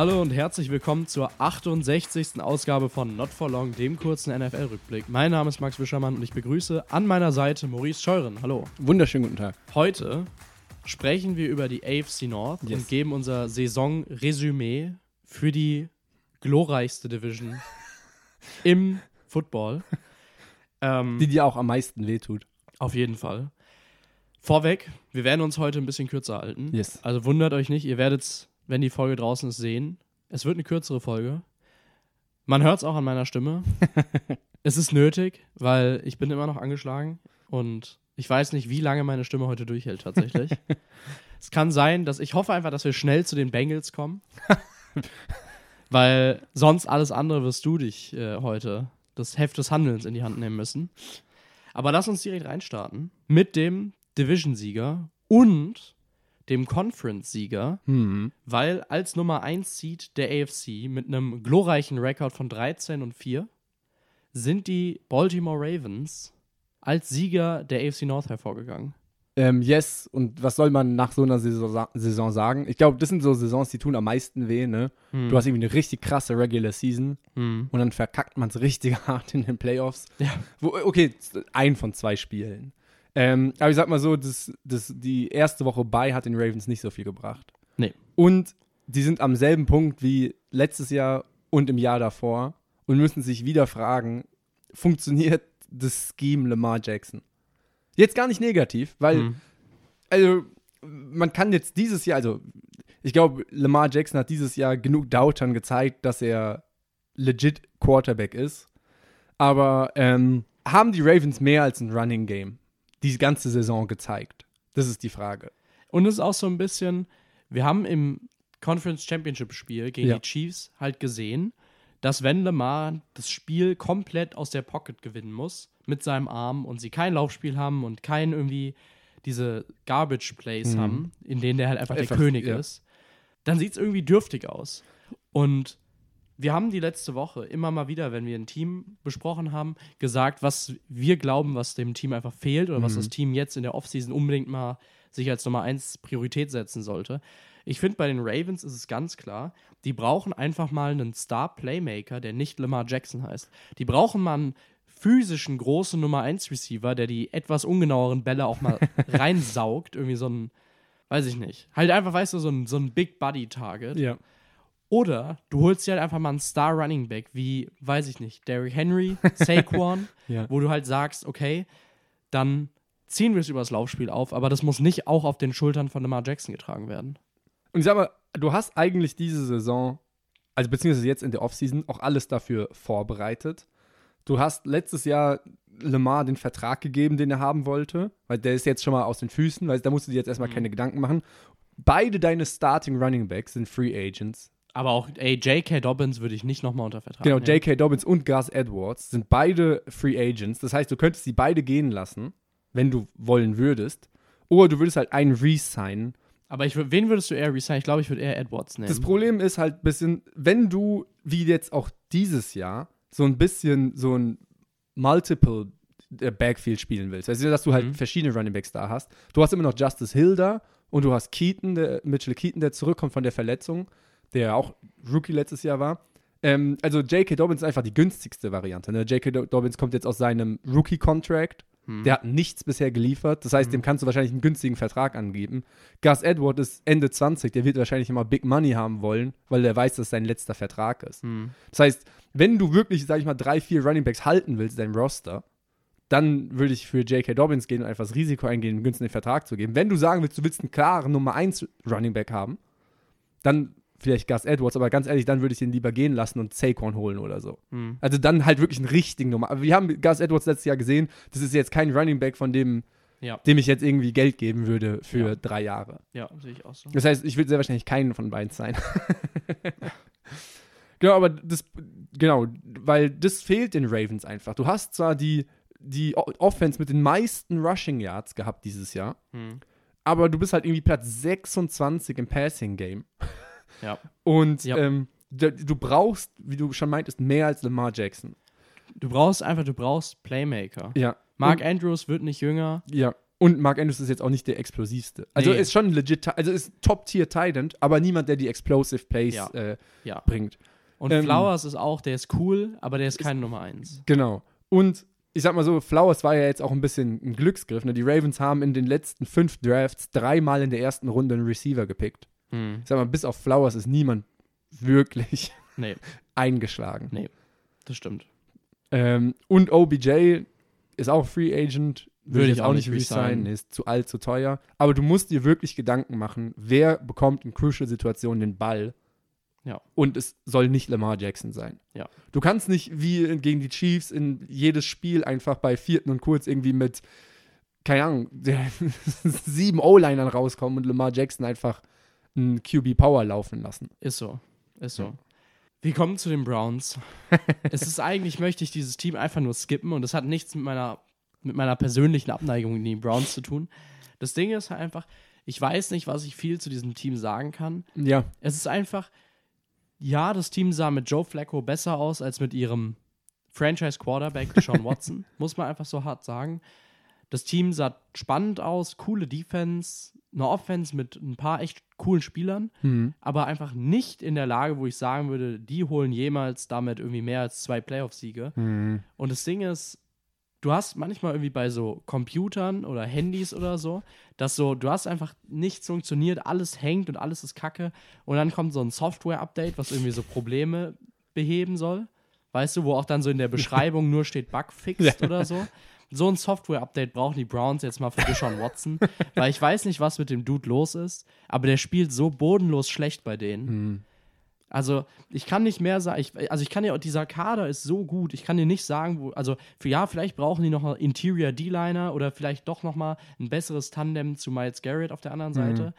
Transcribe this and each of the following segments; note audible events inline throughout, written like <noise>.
Hallo und herzlich willkommen zur 68. Ausgabe von Not for Long, dem kurzen NFL-Rückblick. Mein Name ist Max Wischermann und ich begrüße an meiner Seite Maurice Scheuren. Hallo. Wunderschönen guten Tag. Heute sprechen wir über die AFC North Yes. und geben unser Saisonresümee für die glorreichste Division <laughs> im Football. Ähm, Die dir auch am meisten wehtut. auf jeden Fall. Vorweg, wir werden uns heute ein bisschen kürzer halten. Yes. Also wundert euch nicht, ihr werdet es, wenn die Folge draußen ist, sehen. Es wird eine kürzere Folge. Man hört es auch an meiner Stimme. <laughs> es ist nötig, weil ich bin immer noch angeschlagen und ich weiß nicht, wie lange meine Stimme heute durchhält tatsächlich. <laughs> es kann sein, dass ich hoffe einfach, dass wir schnell zu den Bengals kommen. <laughs> weil sonst alles andere wirst du dich äh, heute das Heft des Handelns in die Hand nehmen müssen. Aber lass uns direkt reinstarten mit dem Division-Sieger und dem Conference-Sieger, Hm. weil als Nummer 1 Seed der AFC mit einem glorreichen Rekord von 13 und 4 sind die Baltimore Ravens als Sieger der AFC North hervorgegangen. Ähm, yes, und was soll man nach so einer Saison, sa- Saison sagen? Ich glaube, das sind so Saisons, die tun am meisten weh, ne? Du hast irgendwie eine richtig krasse Regular Season Hm. und dann verkackt man es richtig <laughs> hart in den Playoffs. Ja. Wo, okay, ein von zwei Spielen. Ähm, aber ich sag mal so, das, das, die erste Woche bei hat den Ravens nicht so viel gebracht. Nee. Und die sind am selben Punkt wie letztes Jahr und im Jahr davor und müssen sich wieder fragen, funktioniert das Scheme Lamar Jackson? Jetzt gar nicht negativ, weil, Hm. also, man kann jetzt dieses Jahr, also, ich glaube, Lamar Jackson hat dieses Jahr genug Doubtern gezeigt, dass er legit Quarterback ist. Aber ähm, haben die Ravens mehr als ein Running Game die ganze Saison gezeigt? Das ist die Frage. Und es ist auch so ein bisschen, wir haben im Conference Championship Spiel gegen Ja. die Chiefs halt gesehen, dass wenn Lamar das Spiel komplett aus der Pocket gewinnen muss, mit seinem Arm und sie kein Laufspiel haben und kein irgendwie diese Garbage Plays Mhm. haben, in denen der halt einfach, Einfach, der König ja. ist, dann sieht es irgendwie dürftig aus. Und wir haben die letzte Woche immer mal wieder, wenn wir ein Team besprochen haben, gesagt, was wir glauben, was dem Team einfach fehlt oder was Mhm. das Team jetzt in der Offseason unbedingt mal sich als Nummer eins Priorität setzen sollte. Ich finde, bei den Ravens ist es ganz klar, die brauchen einfach mal einen Star-Playmaker, der nicht Lamar Jackson heißt. Die brauchen mal einen physischen, großen Nummer 1 Receiver, der die etwas ungenaueren Bälle auch mal <laughs> reinsaugt. Irgendwie so ein, weiß ich nicht. Halt einfach, weißt du, so ein, so ein Big Buddy Target. Ja. Oder du holst dir halt einfach mal einen Star Running Back, wie, weiß ich nicht, Derrick Henry, Saquon, <laughs> Ja. wo du halt sagst, okay, dann ziehen wir es übers Laufspiel auf, aber das muss nicht auch auf den Schultern von Lamar Jackson getragen werden. Und ich sag mal, du hast eigentlich diese Saison, also beziehungsweise jetzt in der Offseason, auch alles dafür vorbereitet. Du hast letztes Jahr Lamar den Vertrag gegeben, den er haben wollte, weil der ist jetzt schon mal aus den Füßen, weil da musst du dir jetzt erstmal Mhm. keine Gedanken machen. Beide deine Starting Running Backs sind Free Agents. Aber auch, ey, J.K. Dobbins würde ich nicht nochmal unter Vertrag Genau. J.K. Dobbins und Gus Edwards sind beide Free Agents. Das heißt, du könntest sie beide gehen lassen, wenn du wollen würdest. Oder du würdest halt einen re-signen. Aber ich, wen würdest du eher resignen? Ich glaube, ich würde ehr Edwards nehmen. Das Problem ist halt ein bisschen, wenn du, wie jetzt auch dieses Jahr, so ein bisschen so ein Multiple äh, Backfield spielen willst. Also, dass du halt Mhm. verschiedene Running Backs da hast. Du hast immer noch Justice Hill da und du hast Keaton, der, Mitchell Keaton, der zurückkommt von der Verletzung, der auch Rookie letztes Jahr war. Ähm, also J.K. Dobbins ist einfach die günstigste Variante. Ne? J.K. Do- Dobbins kommt jetzt aus seinem Rookie-Contract. Hm. Der hat nichts bisher geliefert. Das heißt, Mhm. dem kannst du wahrscheinlich einen günstigen Vertrag angeben. Gus Edward ist Ende 20. Der wird wahrscheinlich immer Big Money haben wollen, weil der weiß, dass es sein letzter Vertrag ist. Hm. Das heißt, wenn du wirklich, sag ich mal, drei, vier Running Backs halten willst, dein Roster, dann würde ich für J.K. Dobbins gehen und einfach das Risiko eingehen, einen günstigen Vertrag zu geben. Wenn du sagen willst, du willst einen klaren Nummer 1 Running Back haben, dann vielleicht Gus Edwards, aber ganz ehrlich, dann würde ich ihn lieber gehen lassen und Saquon holen oder so. Hm. Also dann halt wirklich einen richtigen Nummer. Aber wir haben Gus Edwards letztes Jahr gesehen, das ist jetzt kein Running Back, von dem, Ja, dem ich jetzt irgendwie Geld geben würde für Ja. drei Jahre. ja, sehe ich auch so. Das heißt, ich würde sehr wahrscheinlich keinen von beiden sein. <laughs> genau, aber das, genau, weil das fehlt den Ravens einfach. Du hast zwar die, die Offense mit den meisten Rushing Yards gehabt dieses Jahr, Hm. aber du bist halt irgendwie Platz 26 im Passing Game. Ja. Und Ja. ähm, du, brauchst, wie du schon meintest, mehr als Lamar Jackson. Du brauchst einfach, du brauchst Playmaker. Ja. Mark Und- Andrews wird nicht jünger. Ja. Und Mark Andrews ist jetzt auch nicht der explosivste. Also Nee. ist schon legit, also ist Top-Tier Titan, aber niemand, der die Explosive Plays Ja. äh, Ja. bringt. Und Ähm, Flowers ist auch, der ist cool, aber der ist keine Nummer 1. Genau. Und ich sag mal so, Flowers war ja jetzt auch ein bisschen ein Glücksgriff. Ne? Die Ravens haben in den letzten fünf Drafts dreimal in der ersten Runde einen Receiver gepickt. Hm. Ich sag mal, bis auf Flowers ist niemand wirklich Nee, <laughs> eingeschlagen. das stimmt. Ähm, und OBJ ist auch Free Agent. Würde ich auch nicht resignen. ist zu alt, zu teuer. Aber du musst dir wirklich Gedanken machen, wer bekommt in Crucial-Situationen den Ball. Ja. Und es soll nicht Lamar Jackson sein. Ja. Du kannst nicht wie gegen die Chiefs in jedes Spiel einfach bei vierten und kurz irgendwie mit, keine Ahnung, <laughs> sieben O-Linern rauskommen und Lamar Jackson einfach einen QB Power laufen lassen. Ist so. Ist so. Ja. Wir kommen zu den Browns. <laughs> es ist eigentlich, möchte ich dieses Team einfach nur skippen und das hat nichts mit meiner, mit meiner persönlichen Abneigung in die Browns zu tun. Das Ding ist halt einfach, ich weiß nicht, was ich viel zu diesem Team sagen kann. Ja, Es ist einfach, ja, das Team sah mit Joe Flacco besser aus als mit ihrem Franchise-Quarterback Deshaun <laughs> Watson, muss man einfach so hart sagen. Das Team sah spannend aus, coole Defense, eine Offense mit ein paar echt coolen Spielern, Mhm. aber einfach nicht in der Lage, wo ich sagen würde, die holen jemals damit irgendwie mehr als zwei Playoff-Siege. Mhm. Und das Ding ist, du hast manchmal irgendwie bei so Computern oder Handys oder so, dass so, du hast einfach nichts funktioniert, alles hängt und alles ist kacke. Und dann kommt so ein Software-Update, was irgendwie so Probleme beheben soll. Weißt du, wo auch dann so in der <laughs> Beschreibung nur steht Bug fixed Ja. oder so. So ein Software-Update brauchen die Browns jetzt mal für Deshaun Watson, <laughs> weil ich weiß nicht, was mit dem Dude los ist, aber der spielt so bodenlos schlecht bei denen. Mhm. Also, ich kann nicht mehr sagen, ich, also ich kann ja, dieser Kader ist so gut, ich kann dir nicht sagen, wo, also, für, ja, vielleicht brauchen die noch einen Interior D-Liner oder vielleicht doch noch mal ein besseres Tandem zu Miles Garrett auf der anderen Seite.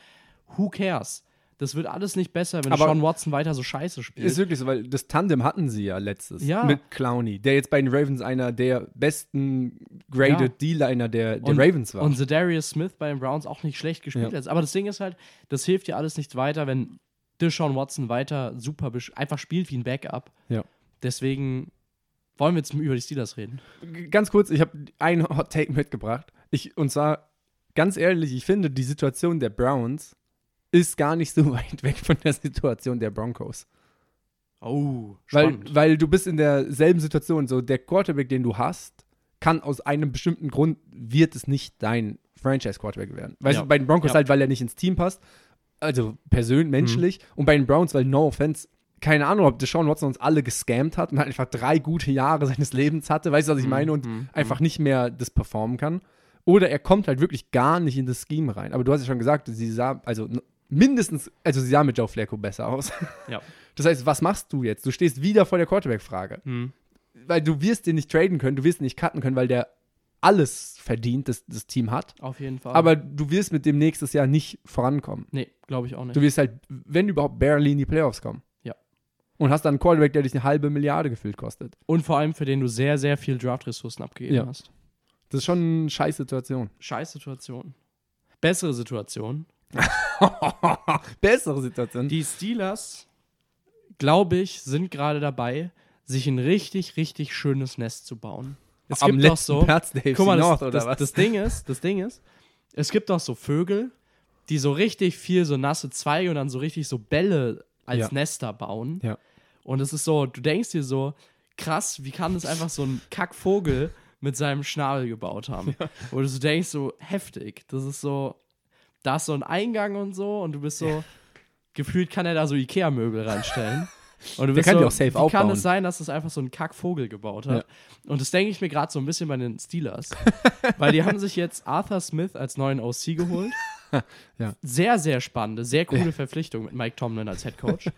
Who cares? Das wird alles nicht besser, wenn Aber- Sean Watson weiter so scheiße spielt. Ist wirklich so, weil das Tandem hatten sie ja letztes Ja. mit Clowney, der jetzt bei den Ravens einer der besten graded Ja. D-Liner der, der und, Ravens war. Und Zedarius Smith bei den Browns auch nicht schlecht gespielt Ja. hat. Aber das Ding ist halt, das hilft dir alles nicht weiter, wenn Deshaun Watson weiter super einfach spielt wie ein Backup. Ja. Deswegen wollen wir jetzt über die Steelers reden. ganz kurz, ich habe einen Hot Take mitgebracht. Ich, und zwar, ganz ehrlich, ich finde, die Situation der Browns ist gar nicht so <laughs> weit weg von der Situation der Broncos. Oh, Weil, weil du bist in derselben Situation. So, der Quarterback, den du hast, kann aus einem bestimmten Grund, wird es nicht dein Franchise-Quarterback werden. Weißt Ja. du, bei den Broncos Ja. halt, weil er nicht ins Team passt. Also persönlich, menschlich. Und bei den Browns, weil no offense, keine Ahnung, ob Deshaun Watson uns alle gescammt hat und halt einfach drei gute Jahre <laughs> seines Lebens hatte, weißt du, was ich meine? Und mhm, einfach nicht mehr das performen kann. Oder er kommt halt wirklich gar nicht in das Scheme rein. Aber du hast ja schon gesagt, sie sah, also mindestens, also sie sah mit Joe Flacco besser aus. Ja. <laughs> Das heißt, was machst du jetzt? Du stehst wieder vor der Quarterback-Frage. Mhm. Weil du wirst den nicht traden können, du wirst ihn nicht cutten können, weil der alles verdient, das das Team hat. Auf jeden Fall. Aber du wirst mit dem nächstes Jahr nicht vorankommen. nee, glaube ich auch nicht. Du wirst halt, wenn überhaupt, barely in die Playoffs kommen. Ja. Und hast dann einen Quarterback, der dich eine halbe Milliarde gefühlt kostet. Und vor allem für den du sehr, sehr viel Draft-Ressourcen abgegeben Ja. hast. Das ist schon eine scheiß Situation. Scheiß Situation. Bessere Situation. <laughs> Bessere Situation. Die Steelers, glaube ich, sind gerade dabei, sich ein richtig, richtig schönes Nest zu bauen. Es Am gibt doch so. Platz der AFC Guck mal, das, North, oder das, was? das Ding ist, das Ding ist, es gibt doch so Vögel, die so richtig viel so nasse Zweige und dann so richtig so Bälle als Ja. Nester bauen. Ja. Und es ist so, du denkst dir so, krass, wie kann das einfach so ein Kackvogel mit seinem Schnabel gebaut haben? <laughs> Wo du so denkst, so heftig. Das ist so, da ist so ein Eingang und so und du bist so, gefühlt kann er da so Ikea-Möbel reinstellen. Und du bist kann so, auch safe wie kann aufbauen. es sein, dass das einfach so ein Kackvogel gebaut hat? Und das denke ich mir gerade so ein bisschen bei den Steelers. <laughs> weil die haben sich jetzt Arthur Smith als neuen OC geholt. <laughs> Ja. Sehr, sehr spannende, sehr coole Verpflichtung mit Mike Tomlin als Head Coach.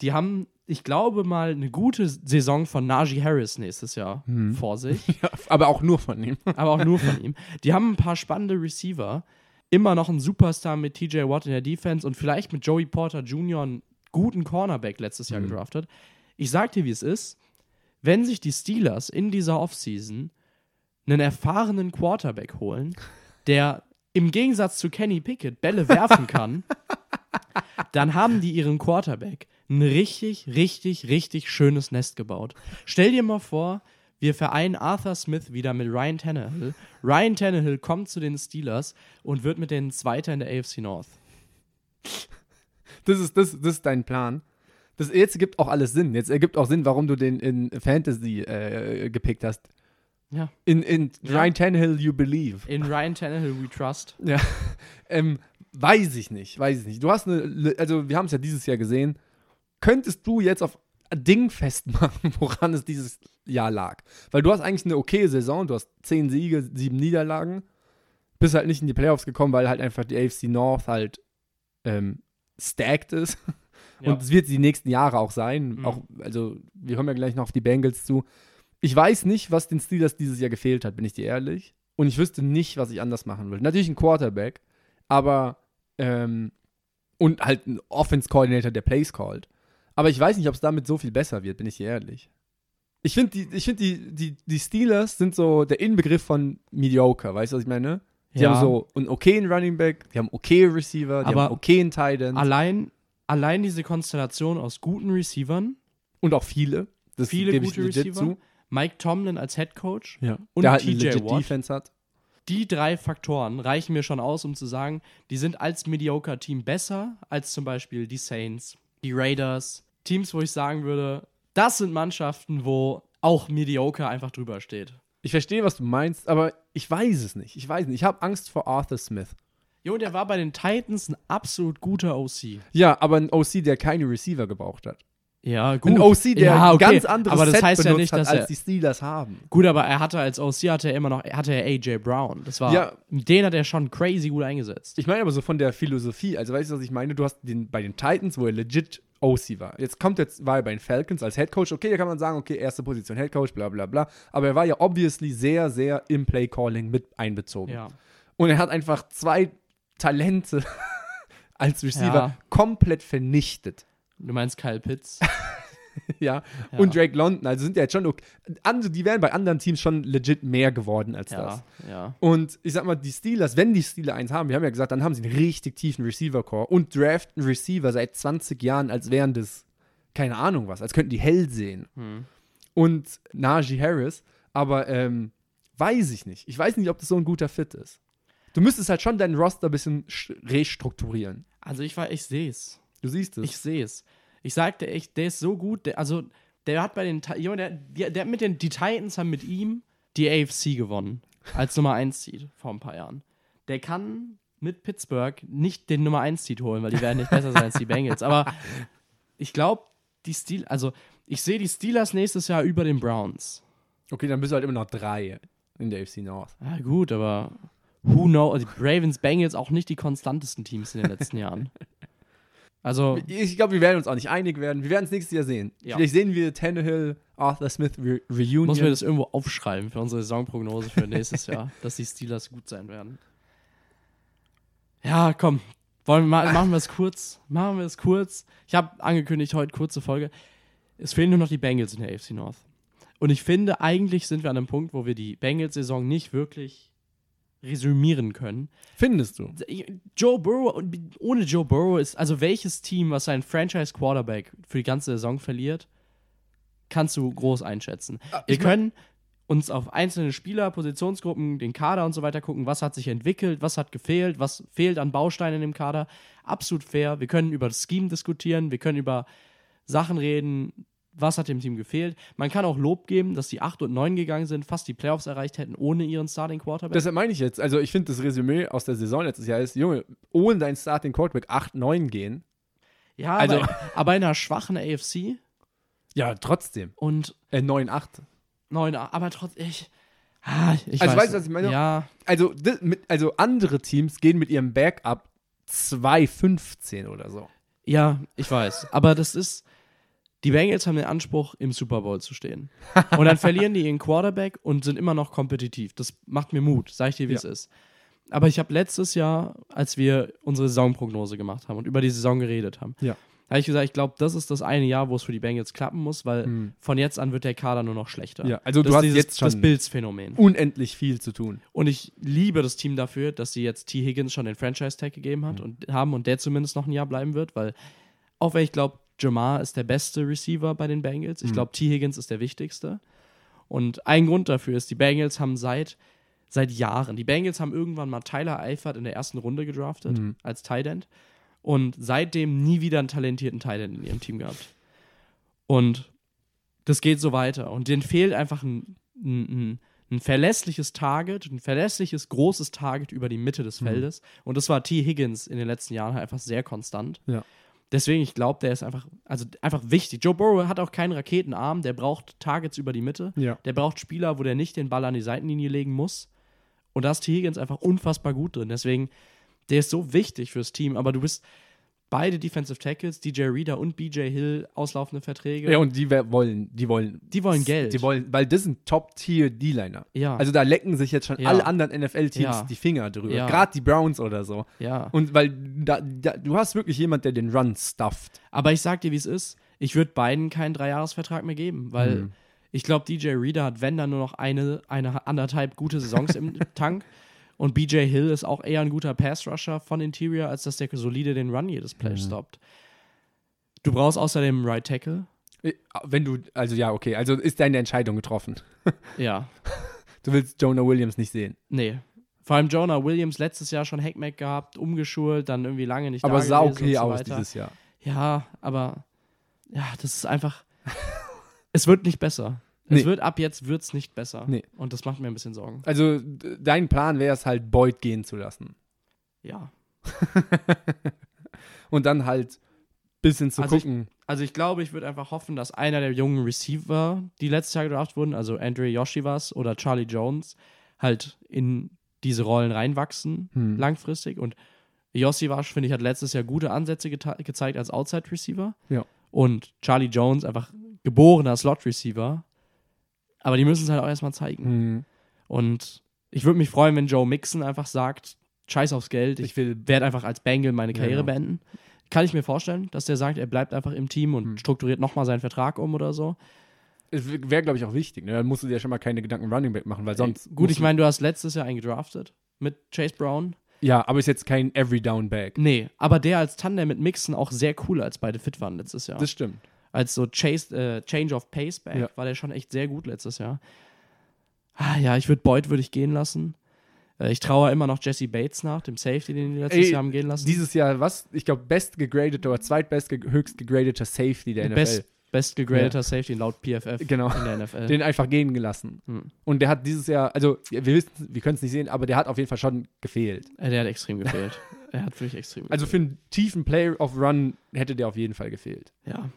Die haben, ich glaube mal, eine gute Saison von Najee Harris nächstes Jahr Mhm. vor sich. <laughs> Ja, aber auch nur von ihm. aber auch nur von ihm. Die haben ein paar spannende Receiver. Immer noch ein Superstar mit TJ Watt in der Defense und vielleicht mit Joey Porter Jr. einen guten Cornerback letztes Jahr gedraftet. Ich sag dir, wie es ist. Wenn sich die Steelers in dieser Offseason einen erfahrenen Quarterback holen, der im Gegensatz zu Kenny Pickett Bälle werfen kann, <laughs> dann haben die ihren Quarterback ein richtig, richtig, richtig schönes Nest gebaut. Stell dir mal vor, Wir vereinen Arthur Smith wieder mit Ryan Tannehill. Ryan Tannehill kommt zu den Steelers und wird mit denen Zweiter in der AFC North. Das ist, das, das ist dein Plan. Das jetzt ergibt auch alles Sinn. Jetzt ergibt auch Sinn, warum du den in Fantasy äh, gepickt hast. Ja. In, in Ja. Ryan Tannehill You Believe. In Ryan Tannehill we trust. Ja. <laughs> ähm, weiß ich nicht, weiß ich nicht. Du hast eine, also wir haben es ja dieses Jahr gesehen. Könntest du jetzt auf Ding festmachen, <laughs> woran es dieses Jahr lag? Weil du hast eigentlich eine okay Saison, du hast zehn Siege, sieben Niederlagen, bist halt nicht in die Playoffs gekommen, weil halt einfach die AFC North halt ähm, stacked ist. <laughs> Ja. Und es wird die nächsten Jahre auch sein. Mhm. Auch, also, wir kommen ja gleich noch auf die Bengals zu. Ich weiß nicht, was den Steelers dieses Jahr gefehlt hat, bin ich dir ehrlich. Und ich wüsste nicht, was ich anders machen will. Natürlich ein Quarterback, aber ähm, und halt ein Offense-Coordinator, der Plays called. Aber ich weiß nicht, ob es damit so viel besser wird, bin ich dir ehrlich. Ich finde, die, ich find die, die, die Steelers sind so der Inbegriff von mediocre, weißt du, was ich meine? Die Ja. haben so einen okayen Running Back, die haben okay Receiver, die Aber haben okayen Tight End Allein, allein diese Konstellation aus guten Receivern, und auch viele. Das viele gute legit Receiver, Mike Tomlin als Head Coach Ja. und der halt eine TJ legit Watt. Defense hat. die drei Faktoren reichen mir schon aus, um zu sagen, die sind als Mediocre-Team besser als zum Beispiel die Saints, die Raiders. Teams, wo ich sagen würde, das sind Mannschaften, wo auch Mediocre einfach drüber steht. Ich verstehe, was du meinst, aber ich weiß es nicht. Ich weiß nicht. Ich habe Angst vor Arthur Smith. Jo, der war bei den Titans ein absolut guter OC. Ja, aber ein OC, der keine Receiver gebraucht hat. Ja, gut. Ein OC, der ja, okay. ein ganz anderes aber das Set heißt ja nicht, hat, dass als er, die Steelers haben. Gut, aber er hatte als OC hatte er immer noch, hatte er AJ Brown. Das war, Ja. den hat er schon crazy gut eingesetzt. Ich meine aber so von der Philosophie. Also weißt du, was ich meine? Du hast den bei den Titans, wo er legit OC war. Jetzt kommt jetzt, war er bei den Falcons als Head Coach. Okay, da kann man sagen, okay, erste Position Head Coach, bla bla bla. Aber er war ja obviously sehr, sehr im Play Calling mit einbezogen. Ja. Und er hat einfach zwei Talente <laughs> als Receiver Ja. komplett vernichtet. Du meinst Kyle Pitts? <laughs> ja. Ja. Und Drake London, also sind ja jetzt schon okay. Andere, die wären bei anderen Teams schon legit mehr geworden als das. ja, ja. Und ich sag mal, die Steelers, wenn die Steelers eins haben, wir haben ja gesagt, dann haben sie einen richtig tiefen Receiver-Core und draften Receiver seit 20 Jahren, als wären das, keine Ahnung was, als könnten die hell sehen. Hm. Und Najee Harris, aber ähm, weiß ich nicht. Ich weiß nicht, ob das so ein guter Fit ist. Du müsstest halt schon deinen Roster ein bisschen sch- restrukturieren. Also ich war, ich sehe es. Du siehst es. Ich sehe es. Ich sagte echt, der ist so gut. Der, also, der hat bei den. Junge, der, der, der mit den. Die Titans haben mit ihm die AFC gewonnen. Als Nummer 1 Seed vor ein paar Jahren. Der kann mit Pittsburgh nicht den Nummer 1 Seed holen, weil die werden nicht besser sein als die Bengals. Aber ich glaube, die Steel. Also, ich sehe die Steelers nächstes Jahr über den Browns. Okay, dann bist du halt immer noch drei in der AFC North. Ja, gut, aber. Who knows? Die Ravens, Bengals auch nicht die konstantesten Teams in den letzten Jahren. <laughs> Also. Ich glaube, wir werden uns auch nicht einig werden. Wir werden es nächstes Jahr sehen. Ja. Vielleicht sehen wir Tannehill, Arthur Smith Re Reunion. Muss mir das irgendwo aufschreiben für unsere Saisonprognose für nächstes Jahr, <laughs> dass die Steelers gut sein werden. Ja, komm. Wollen wir mal, <laughs> machen wir es kurz? Machen wir es kurz. Ich habe angekündigt, heute kurze Folge. Es fehlen nur noch die Bengals in der AFC North. Und ich finde, eigentlich sind wir an einem Punkt, wo wir die Bengals-Saison nicht wirklich resümieren können. Findest du? Joe Burrow, ohne Joe Burrow ist, also welches Team, was seinen Franchise-Quarterback für die ganze Saison verliert, kannst du groß einschätzen. Wir Ah, mein- können uns auf einzelne Spieler, Positionsgruppen, den Kader und so weiter gucken, was hat sich entwickelt, was hat gefehlt, was fehlt an Bausteinen in dem Kader. Absolut fair. Wir können über das Scheme diskutieren, wir können über Sachen reden, was hat dem Team gefehlt. Man kann auch Lob geben, dass die 8 und 9 gegangen sind, fast die Playoffs erreicht hätten ohne ihren Starting Quarterback. Deshalb meine ich jetzt, also ich finde das Resümee aus der Saison letztes Jahr ist, Junge, ohne deinen Starting Quarterback 8-9 gehen. ja, also- aber, aber in einer schwachen AFC Ja, trotzdem. und Äh, 9-8. 9, aber trotzdem, ich, ah, ich Also weiß, weißt du, was ich meine? Ja, Also, mit, also andere Teams gehen mit ihrem Backup 2-15 oder so. ja, ich weiß. Aber das ist, die Bengals haben den Anspruch, im Super Bowl zu stehen. Und dann verlieren die ihren Quarterback und sind immer noch kompetitiv. Das macht mir Mut, sag ich dir, wie Ja. es ist. Aber ich habe letztes Jahr, als wir unsere Saisonprognose gemacht haben und über die Saison geredet haben, Ja. habe ich gesagt, ich glaube, das ist das eine Jahr, wo es für die Bengals klappen muss, weil Hm. von jetzt an wird der Kader nur noch schlechter. Ja, also das du hast dieses, jetzt das schon Bills-Phänomen. unendlich viel zu tun. Und ich liebe das Team dafür, dass sie jetzt T. Higgins schon den Franchise-Tag gegeben hat und haben und der zumindest noch ein Jahr bleiben wird, weil auch wenn ich glaube, Jamar ist der beste Receiver bei den Bengals, ich glaube, T. Higgins ist der wichtigste. Und ein Grund dafür ist, die Bengals haben seit, seit Jahren, die Bengals haben irgendwann mal Tyler Eifert in der ersten Runde gedraftet Mhm. als Tight End und seitdem nie wieder einen talentierten Tight End in ihrem Team gehabt. Und das geht so weiter. Und denen fehlt einfach ein, ein, ein, verlässliches Target, ein verlässliches, großes Target über die Mitte Mhm. des Feldes. Und das war T. Higgins in den letzten Jahren halt einfach sehr konstant. Ja. Deswegen, ich glaube, der ist einfach, also einfach wichtig. Joe Burrow hat auch keinen Raketenarm, der braucht Targets über die Mitte. Ja. Der braucht Spieler, wo der nicht den Ball an die Seitenlinie legen muss. Und da ist T. Higgins einfach unfassbar gut drin. Deswegen, der ist so wichtig fürs Team. Aber du bist beide Defensive Tackles, DJ Reader und BJ Hill, auslaufende Verträge. Ja, und die wollen, die wollen. Die wollen Geld. Die wollen, weil das sind Top-Tier-D-Liner. Ja. Also da lecken sich jetzt schon Ja. alle anderen NFL-Teams Ja. die Finger drüber. Ja. Gerade die Browns oder so. ja. Und weil da, da, du hast wirklich jemand, der den Run stufft. Aber ich sag dir, wie es ist. Ich würde beiden keinen Dreijahresvertrag mehr geben, weil Hm. ich glaube, DJ Reader hat, wenn dann nur noch eine, eine anderthalb gute Saisons im <laughs> Tank. Und BJ Hill ist auch eher ein guter Pass-Rusher von Interior, als dass der solide den Run jedes Play Mhm. stoppt. Du brauchst außerdem einen Right Tackle. Äh, Wenn du, also ja, okay, also ist deine Entscheidung getroffen. <laughs> Ja, Du willst Jonah Williams nicht sehen. nee. Vor allem Jonah Williams letztes Jahr schon Hackmack gehabt, umgeschult, dann irgendwie lange nicht Aber da sah okay so aus dieses Jahr. Ja, aber ja, das ist einfach. <laughs> es wird nicht besser. Es Nee. wird ab jetzt wird's nicht besser. Nee. Und das macht mir ein bisschen Sorgen. Also dein Plan wäre es halt, Boyd gehen zu lassen. Ja. <laughs> Und dann halt bisschen zu Also ich- gucken. Also ich glaube, ich würde einfach hoffen, dass einer der jungen Receiver, die letztes Jahr gedraft wurden, also Andre Yoshivas oder Charlie Jones, halt in diese Rollen reinwachsen, Hm. langfristig. Und Yoshivas, finde ich, hat letztes Jahr gute Ansätze gezeigt als Outside Receiver. Ja. Und Charlie Jones einfach geborener Slot Receiver. Aber die müssen es halt auch erstmal zeigen. Hm. Und ich würde mich freuen, wenn Joe Mixon einfach sagt, scheiß aufs Geld, ich werde einfach als Bengal meine Ja, Karriere genau. beenden. Kann ich mir vorstellen, dass der sagt, er bleibt einfach im Team und Hm. strukturiert nochmal seinen Vertrag um oder so. Es wäre, glaube ich, auch wichtig. Ne? Dann musst du dir schon mal keine Gedanken Running Back machen, weil sonst. Gut, musst ich meine, du hast letztes Jahr einen gedraftet mit Chase Brown. Ja, aber ist jetzt kein Every Down Back. Nee, aber der als Tandem mit Mixon auch sehr cool, als beide fit waren letztes Jahr. Das stimmt. Als so Chase, äh, Change of Pace Back Ja. war der schon echt sehr gut letztes Jahr. Ah, ja, ich würde Boyd würde ich gehen lassen. Äh, ich traue immer noch Jesse Bates nach, dem Safety, den die letztes Ey, Jahr haben gehen lassen. Dieses Jahr, was? Ich glaube, best gegradeter oder zweitbest ge höchst gegradeter Safety der NFL. Best, best gegradeter Safety laut PFF Genau. in der NFL. Den einfach gehen gelassen. Hm. Und der hat dieses Jahr, also wir wissen, wir können es nicht sehen, aber der hat auf jeden Fall schon gefehlt. Äh, der hat extrem gefehlt. <laughs> er hat wirklich extrem Also für einen tiefen Player of Run hätte der auf jeden Fall gefehlt. Ja.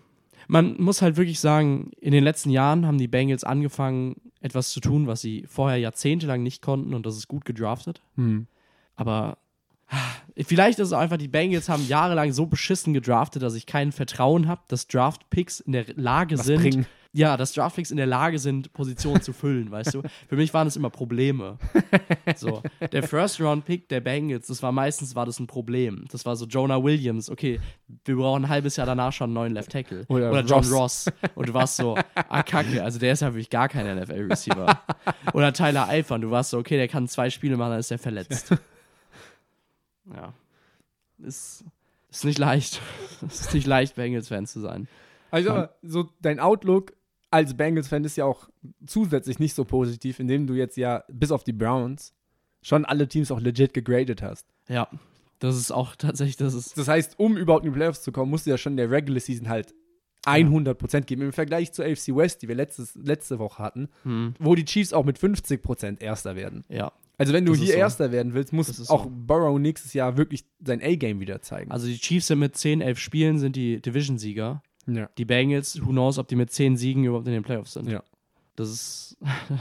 Man muss halt wirklich sagen, in den letzten Jahren haben die Bengals angefangen, etwas zu tun, was sie vorher jahrzehntelang nicht konnten und das ist gut gedraftet. Hm. Aber ah, vielleicht ist es einfach, die Bengals haben jahrelang so beschissen gedraftet, dass ich kein Vertrauen habe, dass Draft-Picks in der Lage Was sind, bringen. Ja, dass Draftpicks in der Lage sind, Positionen zu füllen, weißt du? Für mich waren es immer Probleme. So, der First-Round-Pick der Bengals, das war meistens war das ein Problem. Das war so Jonah Williams, okay, wir brauchen ein halbes Jahr danach schon einen neuen Left Tackle. Oder Oder, John Ross. Ross. Und du warst so, ah, kacke, also der ist ja wirklich gar kein NFL-Receiver. Oder Tyler Eifern, du warst so, okay, der kann zwei Spiele machen, dann ist er verletzt. Ja. Ist, ist nicht leicht. Es <laughs> ist nicht leicht, Bengals-Fan zu sein. Also so dein Outlook als Bengals-Fan ist ja auch zusätzlich nicht so positiv, indem du jetzt ja bis auf die Browns schon alle Teams auch legit gegradet hast. Ja, das ist auch tatsächlich, das ist. Das heißt, um überhaupt in die Playoffs zu kommen, musst du ja schon in der Regular Season halt 100% geben. Im Vergleich zur AFC West, die wir letztes, letzte Woche hatten, Hm, wo die Chiefs auch mit 50% Erster werden. ja. Also wenn du Das hier so. Erster werden willst, muss auch so. Burrow nächstes Jahr wirklich sein A-Game wieder zeigen. Also die Chiefs sind mit 10, 11 Spielen sind die Division-Sieger. Ja. Die Bengals, who knows, ob die mit 10 Siegen überhaupt in den Playoffs sind. Ja. Das ist,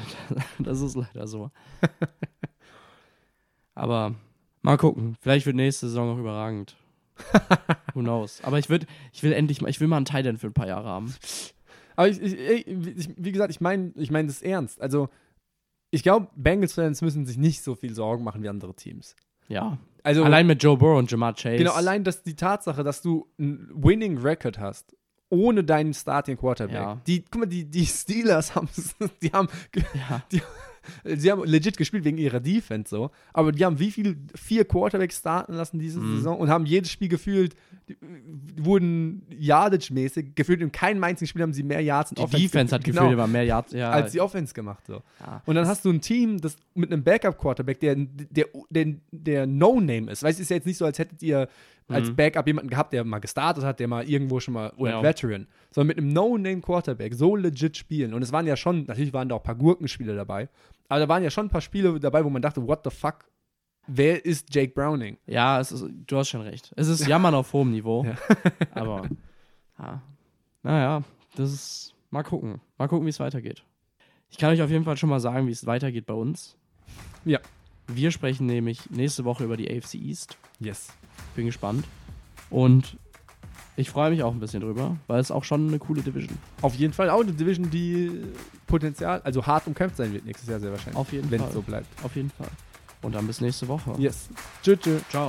<laughs> das ist leider so. <laughs> Aber mal gucken. Vielleicht wird nächste Saison auch überragend. <laughs> Who knows. Aber ich, würd, ich will endlich mal, ich will mal einen Titan für ein paar Jahre haben. Aber ich, ich, ich, wie gesagt, ich meine ich mein das ernst. Also, ich glaube, Bengals-Fans müssen sich nicht so viel Sorgen machen wie andere Teams. Ja. Also, Allein mit Joe Burrow und Jamar Chase. genau, allein dass die Tatsache, dass du einen Winning Record hast, ohne deinen Starting Quarterback. Ja. Die, guck mal, die, die Steelers <laughs> haben, die haben, Ja. <laughs> sie haben legit gespielt wegen ihrer Defense so, aber die haben wie viel vier Quarterbacks starten lassen diese Mhm. Saison und haben jedes Spiel gefühlt die, die wurden Yardage-mäßig gefühlt in keinem einzigen Spiel haben sie mehr Yards in Die Offense Defense hat ge- gefühlt immer mehr Yards. Ja, als die Offense gemacht so. ja. Und dann hast du ein Team, das mit einem Backup-Quarterback, der, der, der, der No-Name ist. Weißt du, es ist ja jetzt nicht so, als hättet ihr als Mhm. Backup jemanden gehabt, der mal gestartet hat, der mal irgendwo schon mal, oder Ja. ein Veteran, sondern mit einem No-Name-Quarterback so legit spielen. Und es waren ja schon, natürlich waren da auch ein paar Gurkenspiele dabei, aber da waren ja schon ein paar Spiele dabei, wo man dachte, what the fuck, wer ist Jake Browning? ja ist, du hast schon recht. Es ist Jammern auf hohem Niveau. Ja. <laughs> aber, ja. naja, das ist, mal gucken. Mal gucken, wie es weitergeht. Ich kann euch auf jeden Fall schon mal sagen, wie es weitergeht bei uns. Ja. Wir sprechen nämlich nächste Woche über die AFC East. Yes. Bin gespannt. Und ich freue mich auch ein bisschen drüber, weil es auch schon eine coole Division. Auf jeden Fall auch eine Division, die Potenzial, also hart umkämpft sein wird nächstes Jahr sehr wahrscheinlich. Auf jeden wenn Fall. es so bleibt. Auf jeden Fall. Und dann bis nächste Woche. Yes. Tschüss. tschüss. Ciao.